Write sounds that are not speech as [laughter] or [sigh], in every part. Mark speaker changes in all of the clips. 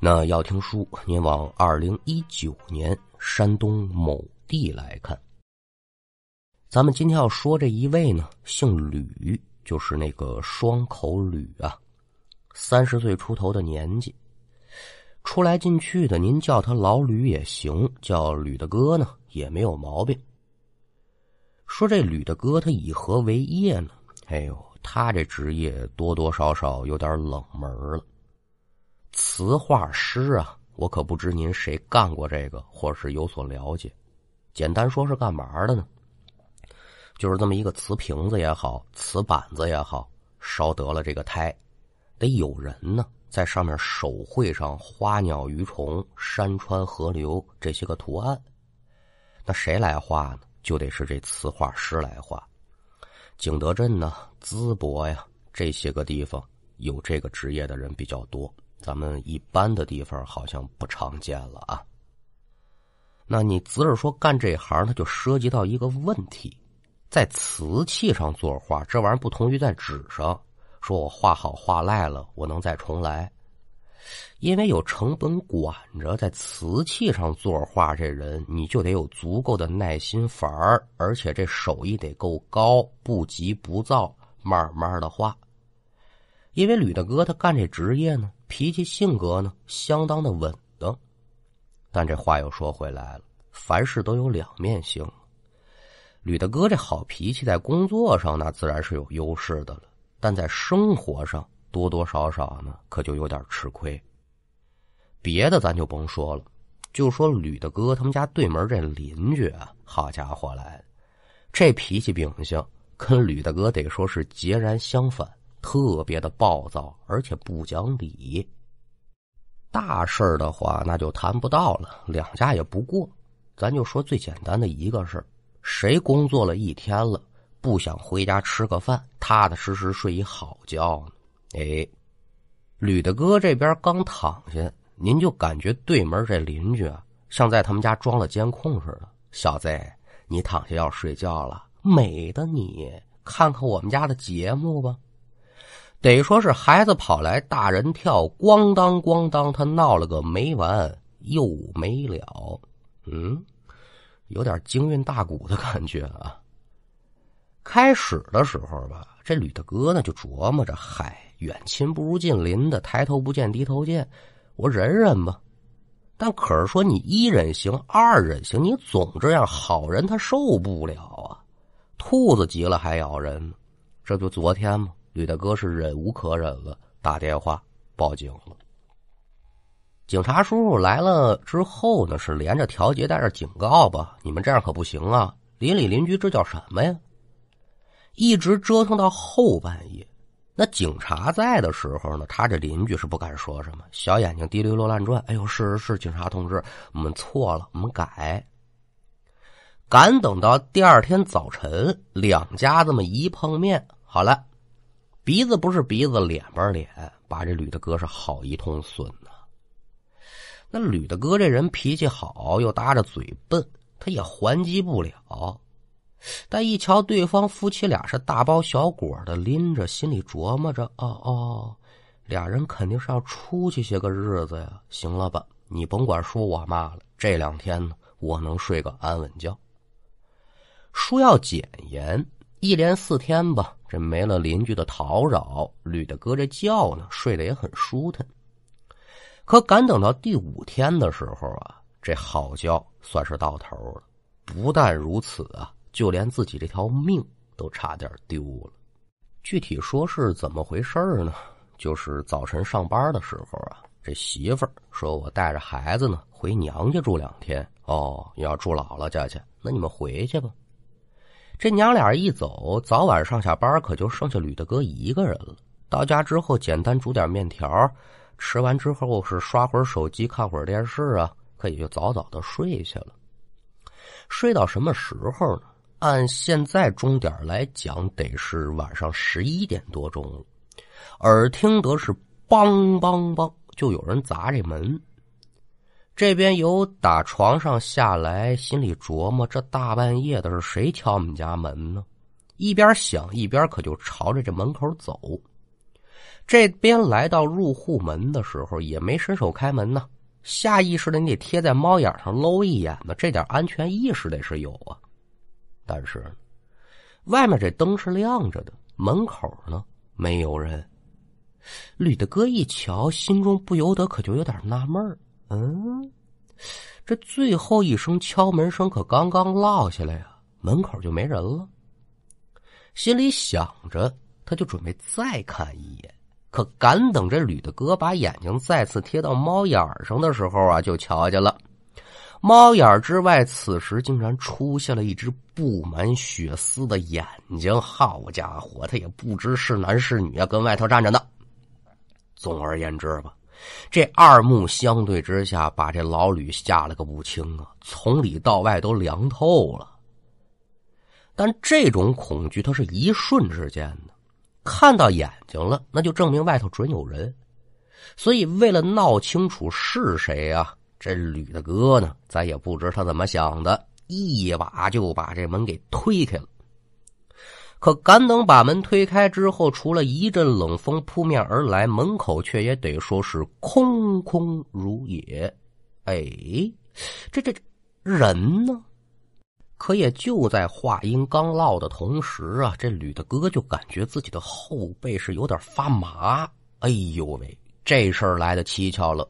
Speaker 1: 那要听书，您往二零一九年山东某地来看。咱们今天要说这一位呢，姓吕，就是那个双口吕啊，三十岁出头的年纪，出来进去的，您叫他老吕也行，叫吕大哥呢也没有毛病。说这吕大哥他以何为业呢？哎呦，他这职业多多少少有点冷门了。词画师啊，我可不知您谁干过这个，或是有所了解。简单说是干嘛的呢？就是这么一个瓷瓶子也好，瓷板子也好，烧得了这个胎，得有人呢在上面手绘上花鸟鱼虫、山川河流这些个图案。那谁来画呢？就得是这瓷画师来画。景德镇呢、淄博呀这些个地方有这个职业的人比较多。咱们一般的地方好像不常见了啊。那你只是说干这行，它就涉及到一个问题，在瓷器上作画，这玩意儿不同于在纸上。说我画好画赖了，我能再重来，因为有成本管着，在瓷器上作画，这人你就得有足够的耐心法儿，而且这手艺得够高，不急不躁，慢慢的画。因为吕大哥他干这职业呢。脾气性格呢，相当的稳当。但这话又说回来了，凡事都有两面性。吕大哥这好脾气，在工作上那自然是有优势的了，但在生活上多多少少呢，可就有点吃亏。别的咱就甭说了，就说吕大哥他们家对门这邻居啊，好家伙来，这脾气秉性跟吕大哥得说是截然相反。特别的暴躁，而且不讲理。大事儿的话，那就谈不到了，两家也不过。咱就说最简单的一个事儿：谁工作了一天了，不想回家吃个饭，踏踏实实睡一好觉呢？哎，吕大哥这边刚躺下，您就感觉对门这邻居啊，像在他们家装了监控似的。小子，你躺下要睡觉了，美的你，看看我们家的节目吧。得说是孩子跑来，大人跳，咣当咣当，他闹了个没完又没了。嗯，有点京韵大鼓的感觉啊。开始的时候吧，这吕大哥呢就琢磨着：嗨，远亲不如近邻的，抬头不见低头见，我忍忍吧。但可是说你一忍行，二忍行，你总这样，好人他受不了啊。兔子急了还咬人，这就昨天嘛。吕大哥是忍无可忍了，打电话报警了。警察叔叔来了之后呢，是连着调解带着警告吧，你们这样可不行啊！邻里邻居这叫什么呀？一直折腾到后半夜，那警察在的时候呢，他这邻居是不敢说什么，小眼睛滴溜溜乱转。哎呦，是是是，警察同志，我们错了，我们改。赶等到第二天早晨，两家这么一碰面，好了。鼻子不是鼻子，脸不是脸，把这吕大哥是好一通损呐。那吕大哥这人脾气好，又搭着嘴笨，他也还击不了。但一瞧对方夫妻俩是大包小裹的拎着，心里琢磨着：哦哦，俩人肯定是要出去些个日子呀。行了吧，你甭管说我嘛了，这两天呢，我能睡个安稳觉。书要简言。一连四天吧，这没了邻居的叨扰，吕大哥这觉呢睡得也很舒坦。可赶等到第五天的时候啊，这好觉算是到头了。不但如此啊，就连自己这条命都差点丢了。具体说是怎么回事呢？就是早晨上班的时候啊，这媳妇儿说我带着孩子呢回娘家住两天。哦，要住姥姥家去，那你们回去吧。这娘俩一走，早晚上下班可就剩下吕大哥一个人了。到家之后，简单煮点面条，吃完之后是刷会儿手机，看会儿电视啊，可也就早早的睡下了。睡到什么时候呢？按现在钟点来讲，得是晚上十一点多钟了。耳听得是梆梆梆，就有人砸这门。这边有打床上下来，心里琢磨：这大半夜的是谁敲我们家门呢？一边想一边可就朝着这门口走。这边来到入户门的时候，也没伸手开门呢，下意识的你得贴在猫眼上搂一眼吧，这点安全意识得是有啊。但是，外面这灯是亮着的，门口呢没有人。吕大哥一瞧，心中不由得可就有点纳闷嗯，这最后一声敲门声可刚刚落下来呀，门口就没人了。心里想着，他就准备再看一眼。可赶等这吕大哥把眼睛再次贴到猫眼上的时候啊，就瞧见了猫眼之外，此时竟然出现了一只布满血丝的眼睛。好家伙，他也不知是男是女啊，跟外头站着呢。总而言之吧，这二目相对之下，把这老吕吓了个不轻啊，从里到外都凉透了。但这种恐惧，它是一瞬之间的。看到眼睛了，那就证明外头准有人。所以为了闹清楚是谁啊，这吕大哥呢，咱也不知他怎么想的，一把就把这门给推开了。可赶等把门推开之后，除了一阵冷风扑面而来，门口却也得说是空空如也。哎，这这人呢？可也就在话音刚落的同时啊，这吕大哥就感觉自己的后背是有点发麻。哎呦喂，这事儿来的蹊跷了！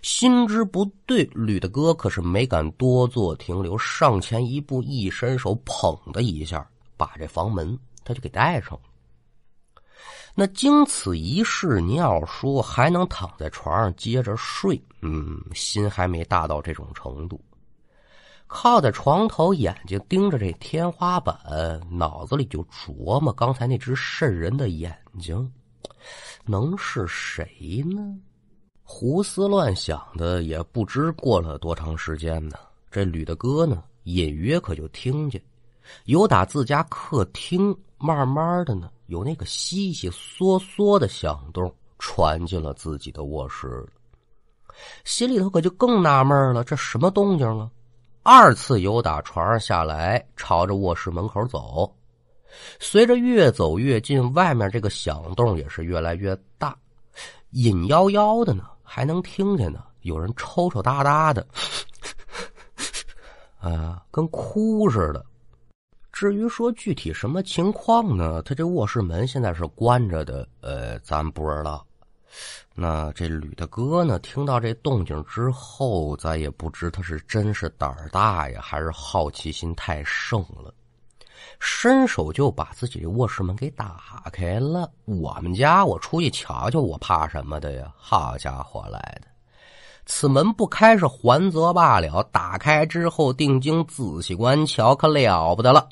Speaker 1: 心知不对，吕大哥可是没敢多做停留，上前一步，一伸手，捧的一下，把这房门他就给带上了。那经此一事，您要说还能躺在床上接着睡，嗯，心还没大到这种程度。靠在床头，眼睛盯着这天花板，脑子里就琢磨刚才那只渗人的眼睛，能是谁呢？胡思乱想的，也不知过了多长时间呢。这吕大哥呢，隐约可就听见，有打自家客厅慢慢的呢，有那个悉悉嗦嗦的响动传进了？自己的卧室心里头可就更纳闷了，这什么动静啊？二次由打床上下来，朝着卧室门口走。随着越走越近，外面这个响动也是越来越大，隐幺幺的呢，还能听见呢，有人抽抽搭搭的，啊，跟哭似的。至于说具体什么情况呢？他这卧室门现在是关着的，呃，咱不知道。那这吕大哥呢？听到这动静之后，咱也不知他是真是胆儿大呀，还是好奇心太盛了，伸手就把自己的卧室门给打开了。我们家，我出去瞧瞧，我怕什么的呀？好家伙来的！此门不开是还则罢了，打开之后，定睛仔细观瞧，可了不得了，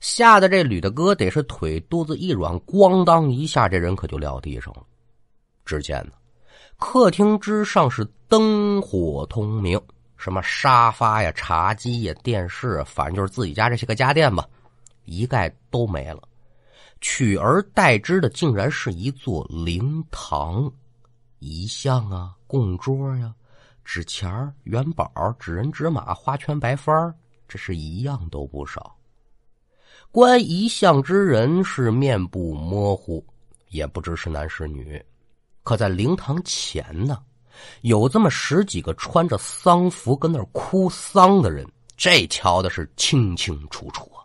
Speaker 1: 吓得这吕大哥得是腿肚子一软，咣当一下，这人可就撂地上了。只见呢，客厅之上是灯火通明，什么沙发呀、茶几呀、电视，反正就是自己家这些个家电吧，一概都没了。取而代之的，竟然是一座灵堂，遗像啊、供桌呀、纸钱元宝、纸人、纸马、花圈、白幡这是一样都不少。观遗像之人是面部模糊，也不知是男是女。可在灵堂前呢，有这么十几个穿着丧服跟那哭丧的人，这瞧的是清清楚楚啊。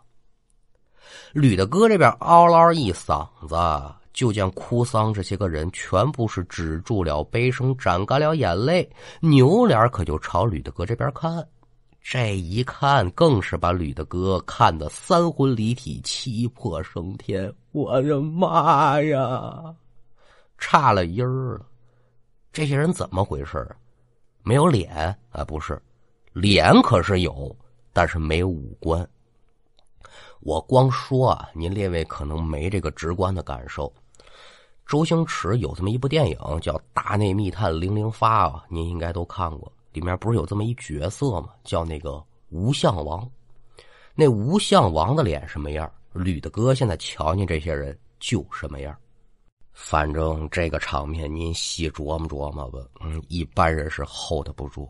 Speaker 1: 吕大哥这边嗷嗷一嗓子，就见哭丧这些个人全部是止住了悲声，展干了眼泪，扭脸可就朝吕大哥这边看。这一看，更是把吕大哥看得三魂离体，七魄升天。我的妈呀！差了音儿了，这些人怎么回事没有脸啊？不是，脸可是有，但是没五官。我光说啊，您列位可能没这个直观的感受。周星驰有这么一部电影叫《大内密探零零发》啊，您应该都看过。里面不是有这么一角色吗？叫那个吴相王。那吴相王的脸什么样？吕大哥现在瞧见这些人就什么样。反正这个场面，您细琢磨琢磨吧。嗯，一般人是 hold 不住。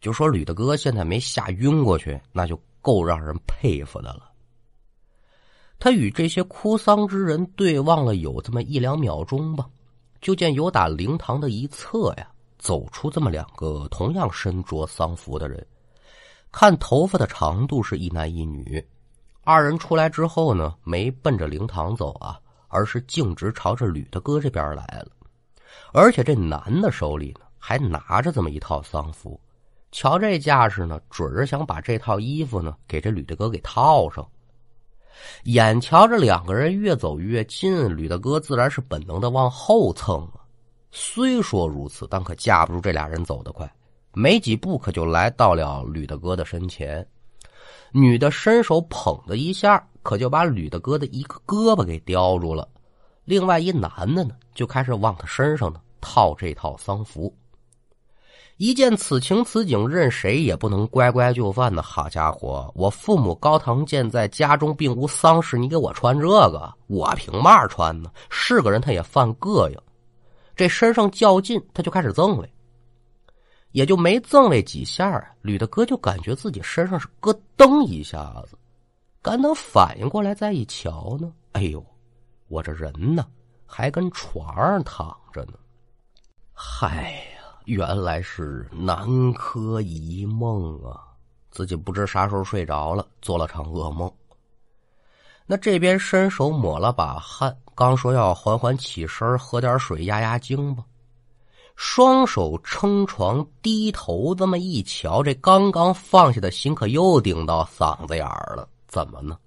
Speaker 1: 就说吕大哥现在没吓晕过去，那就够让人佩服的了。他与这些哭丧之人对望了有这么一两秒钟吧，就见有打灵堂的一侧呀，走出这么两个同样身着丧服的人，看头发的长度是一男一女。二人出来之后呢，没奔着灵堂走啊，而是径直朝着吕大哥这边来了。而且这男的手里呢，还拿着这么一套丧服。瞧这架势呢，准是想把这套衣服呢给这吕大哥给套上。眼瞧着两个人越走越近，吕大哥自然是本能的往后蹭啊。虽说如此，但可架不住这俩人走得快，没几步可就来到了吕大哥的身前。女的伸手捧的一下，可就把吕大哥的一个胳膊给叼住了。另外一男的呢，就开始往他身上呢套这套丧服。一见此情此景，任谁也不能乖乖就范的。好家伙，我父母高堂健在，家中并无丧事，你给我穿这个，我凭嘛穿呢？是个人他也犯膈应，这身上较劲，他就开始赠位，也就没赠位几下啊。吕大哥就感觉自己身上是咯噔一下子，赶等反应过来再一瞧呢，哎呦，我这人呢还跟床上躺着呢，嗨呀。原来是南柯一梦啊！自己不知啥时候睡着了，做了场噩梦。那这边伸手抹了把汗，刚说要缓缓起身，喝点水压压惊吧。双手撑床，低头这么一瞧，这刚刚放下的心可又顶到嗓子眼儿了。怎么呢？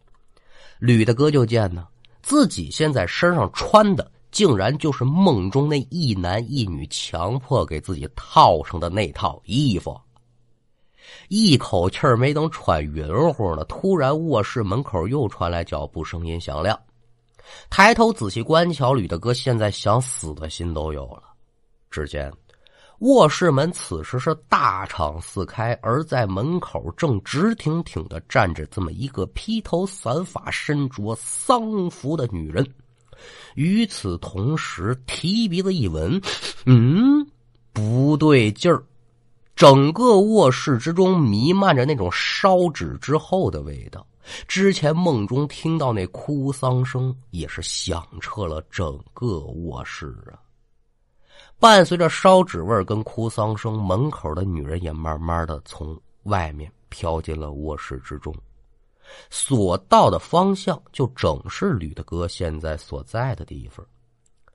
Speaker 1: 吕大哥就见呢，自己现在身上穿的。竟然就是梦中那一男一女强迫给自己套上的那套衣服。一口气儿没等喘匀乎呢，突然卧室门口又传来脚步声音响亮。抬头仔细观瞧，吕大哥现在想死的心都有了。只见卧室门此时是大敞四开，而在门口正直挺挺的站着这么一个披头散发、身着丧服的女人。与此同时，提鼻子一闻，嗯，不对劲儿。整个卧室之中弥漫着那种烧纸之后的味道。之前梦中听到那哭丧声，也是响彻了整个卧室啊。伴随着烧纸味跟哭丧声，门口的女人也慢慢的从外面飘进了卧室之中。所到的方向，就正是吕大哥现在所在的地方。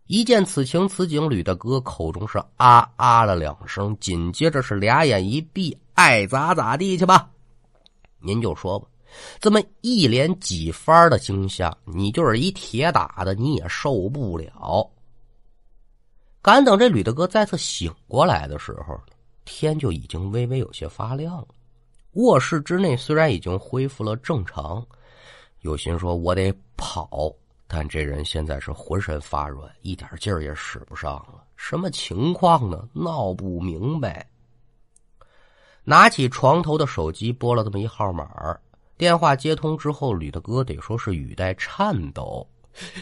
Speaker 1: 一见此情此景，吕大哥口中是啊啊了两声，紧接着是俩眼一闭，爱咋咋地去吧。您就说吧，这么一连几番的惊吓，你就是一铁打的，你也受不了。赶等这吕大哥再次醒过来的时候，天就已经微微有些发亮了。卧室之内虽然已经恢复了正常，有心说我得跑，但这人现在是浑身发软，一点劲儿也使不上了。什么情况呢？闹不明白。拿起床头的手机拨了这么一号码，电话接通之后，吕大哥得说是语带颤抖：“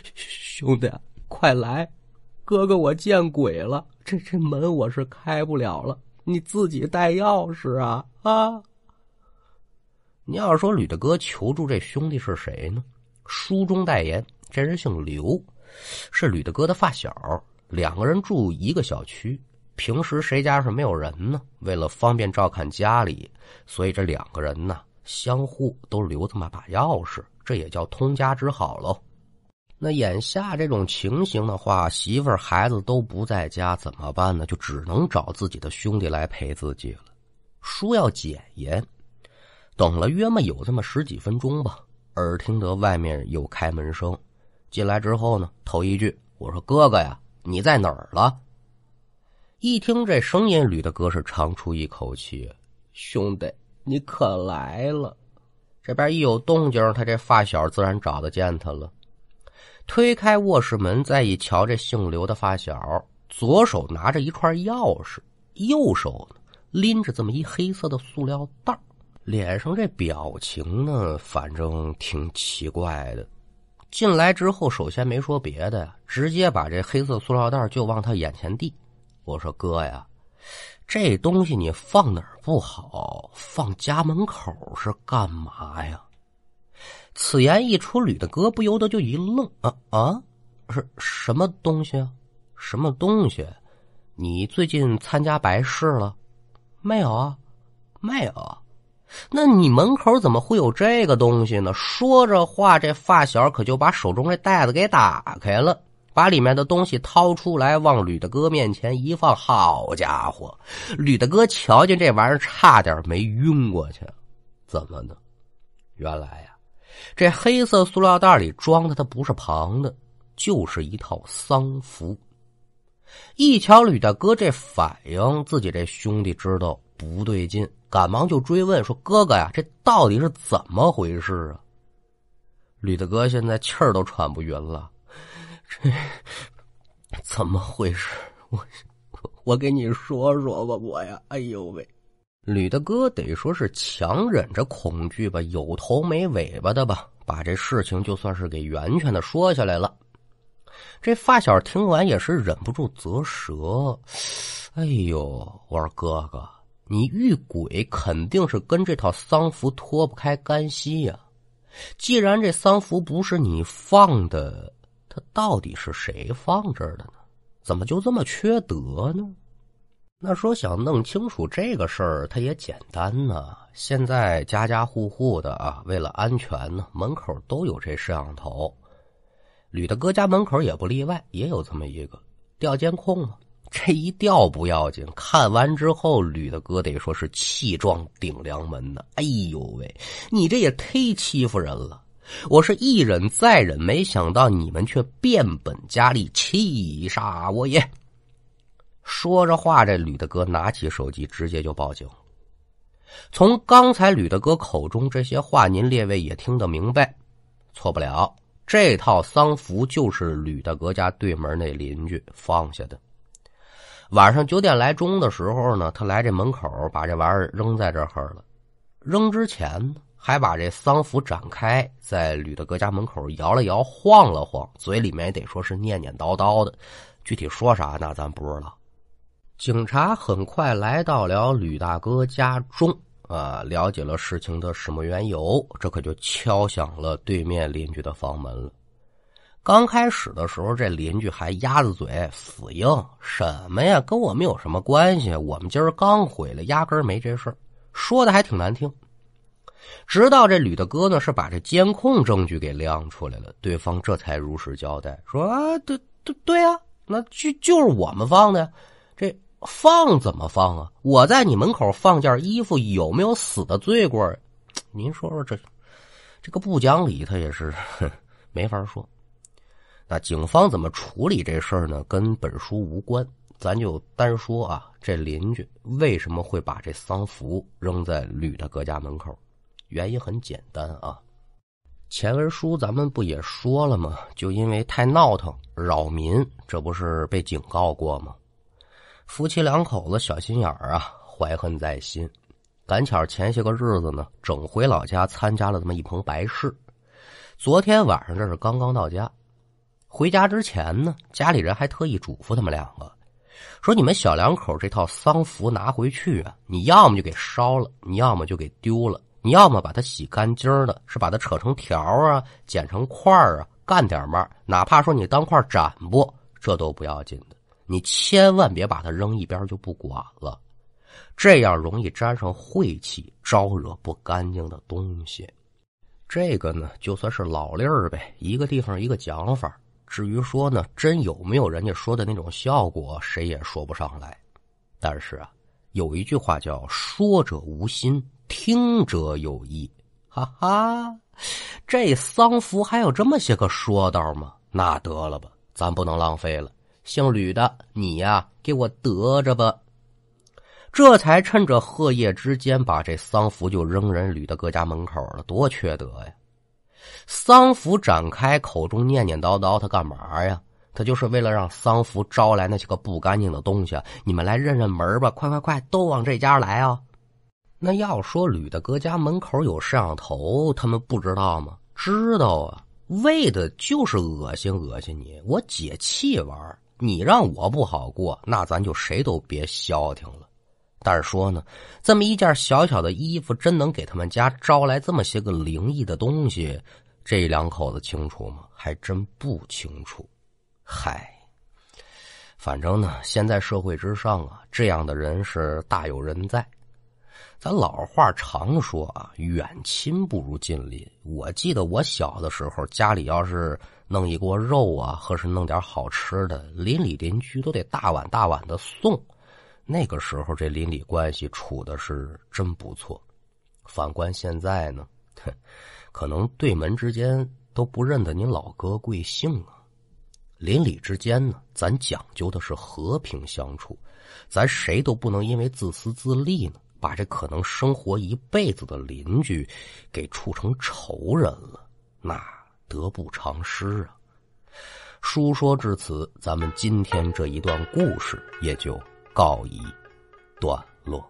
Speaker 1: [laughs] 兄弟，快来，哥哥我见鬼了，这这门我是开不了了，你自己带钥匙啊啊！”你要是说吕大哥求助这兄弟是谁呢？书中代言，这人姓刘，是吕大哥的发小，两个人住一个小区。平时谁家是没有人呢？为了方便照看家里，所以这两个人呢相互都留这么把钥匙，这也叫通家之好喽。那眼下这种情形的话，媳妇儿孩子都不在家，怎么办呢？就只能找自己的兄弟来陪自己了。书要检验。等了约么有这么十几分钟吧，耳听得外面有开门声，进来之后呢，头一句我说：“哥哥呀，你在哪儿了？”一听这声音，吕大哥是长出一口气：“兄弟，你可来了！”这边一有动静，他这发小自然找得见他了。推开卧室门，再一瞧，这姓刘的发小左手拿着一串钥匙，右手呢拎着这么一黑色的塑料袋脸上这表情呢，反正挺奇怪的。进来之后，首先没说别的呀，直接把这黑色塑料袋就往他眼前递。我说：“哥呀，这东西你放哪儿不好？放家门口是干嘛呀？”此言一出，吕大哥不由得就一愣：“啊啊，是什么东西啊？什么东西？你最近参加白事了？没有啊，没有。那你门口怎么会有这个东西呢？说着话，这发小可就把手中这袋子给打开了，把里面的东西掏出来，往吕大哥面前一放。好家伙，吕大哥瞧见这玩意儿，差点没晕过去。怎么呢？原来呀，这黑色塑料袋里装的，它不是旁的，就是一套丧服。一瞧吕大哥这反应，自己这兄弟知道不对劲。赶忙就追问说：“哥哥呀，这到底是怎么回事啊？”吕大哥现在气儿都喘不匀了，这 [laughs] 怎么回事？我我给你说说吧，我呀，哎呦喂！吕大哥得说是强忍着恐惧吧，有头没尾巴的吧，把这事情就算是给圆全的说下来了。这发小听完也是忍不住啧舌，哎呦，我说哥哥。你遇鬼肯定是跟这套丧服脱不开干系呀！既然这丧服不是你放的，他到底是谁放这儿的呢？怎么就这么缺德呢？那说想弄清楚这个事儿，他也简单呢。现在家家户户的啊，为了安全呢，门口都有这摄像头。吕大哥家门口也不例外，也有这么一个调监控嘛。这一调不要紧，看完之后，吕大哥得说是气壮顶梁门呢。哎呦喂，你这也忒欺负人了！我是一忍再忍，没想到你们却变本加厉，气煞我也！说着话，这吕大哥拿起手机，直接就报警。从刚才吕大哥口中这些话，您列位也听得明白，错不了，这套丧服就是吕大哥家对门那邻居放下的。晚上九点来钟的时候呢，他来这门口把这玩意儿扔在这儿了。扔之前呢，还把这丧服展开，在吕大哥家门口摇了摇，晃了晃，嘴里面得说是念念叨叨的。具体说啥，那咱不知道。警察很快来到了吕大哥家中，啊，了解了事情的始末缘由，这可就敲响了对面邻居的房门了。刚开始的时候，这邻居还鸭子嘴死硬，什么呀，跟我们有什么关系？我们今儿刚回来，压根没这事儿，说的还挺难听。直到这吕大哥呢，是把这监控证据给亮出来了，对方这才如实交代，说啊，对对对啊，那就就是我们放的呀。这放怎么放啊？我在你门口放件衣服，有没有死的罪过？您说说这这个不讲理，他也是没法说。那警方怎么处理这事儿呢？跟本书无关，咱就单说啊，这邻居为什么会把这丧服扔在吕大哥家门口？原因很简单啊，前文书咱们不也说了吗？就因为太闹腾扰民，这不是被警告过吗？夫妻两口子小心眼儿啊，怀恨在心，赶巧前些个日子呢，整回老家参加了这么一棚白事，昨天晚上这是刚刚到家。回家之前呢，家里人还特意嘱咐他们两个，说你们小两口这套丧服拿回去啊，你要么就给烧了，你要么就给丢了，你要么把它洗干净的，是把它扯成条啊，剪成块啊，干点嘛，哪怕说你当块斩不，这都不要紧的，你千万别把它扔一边就不管了，这样容易沾上晦气，招惹不干净的东西。这个呢，就算是老例儿呗，一个地方一个讲法。至于说呢，真有没有人家说的那种效果，谁也说不上来。但是啊，有一句话叫“说者无心，听者有意”。哈哈，这丧服还有这么些个说道吗？那得了吧，咱不能浪费了。姓吕的，你呀，给我得着吧。这才趁着贺叶之间，把这丧服就扔人吕的哥家门口了，多缺德呀！丧服展开，口中念念叨叨，他干嘛呀？他就是为了让丧服招来那些个不干净的东西。你们来认认门吧，快快快，都往这家来啊！那要说吕大哥家门口有摄像头，他们不知道吗？知道啊，为的就是恶心恶心你，我解气玩你让我不好过，那咱就谁都别消停了。但是说呢，这么一件小小的衣服，真能给他们家招来这么些个灵异的东西？这两口子清楚吗？还真不清楚。嗨，反正呢，现在社会之上啊，这样的人是大有人在。咱老话常说啊，远亲不如近邻。我记得我小的时候，家里要是弄一锅肉啊，或是弄点好吃的，邻里邻居都得大碗大碗的送。那个时候，这邻里关系处的是真不错。反观现在呢，[laughs] 可能对门之间都不认得您老哥贵姓啊。邻里之间呢，咱讲究的是和平相处，咱谁都不能因为自私自利呢，把这可能生活一辈子的邻居给处成仇人了，那得不偿失啊。书说至此，咱们今天这一段故事也就告一段落。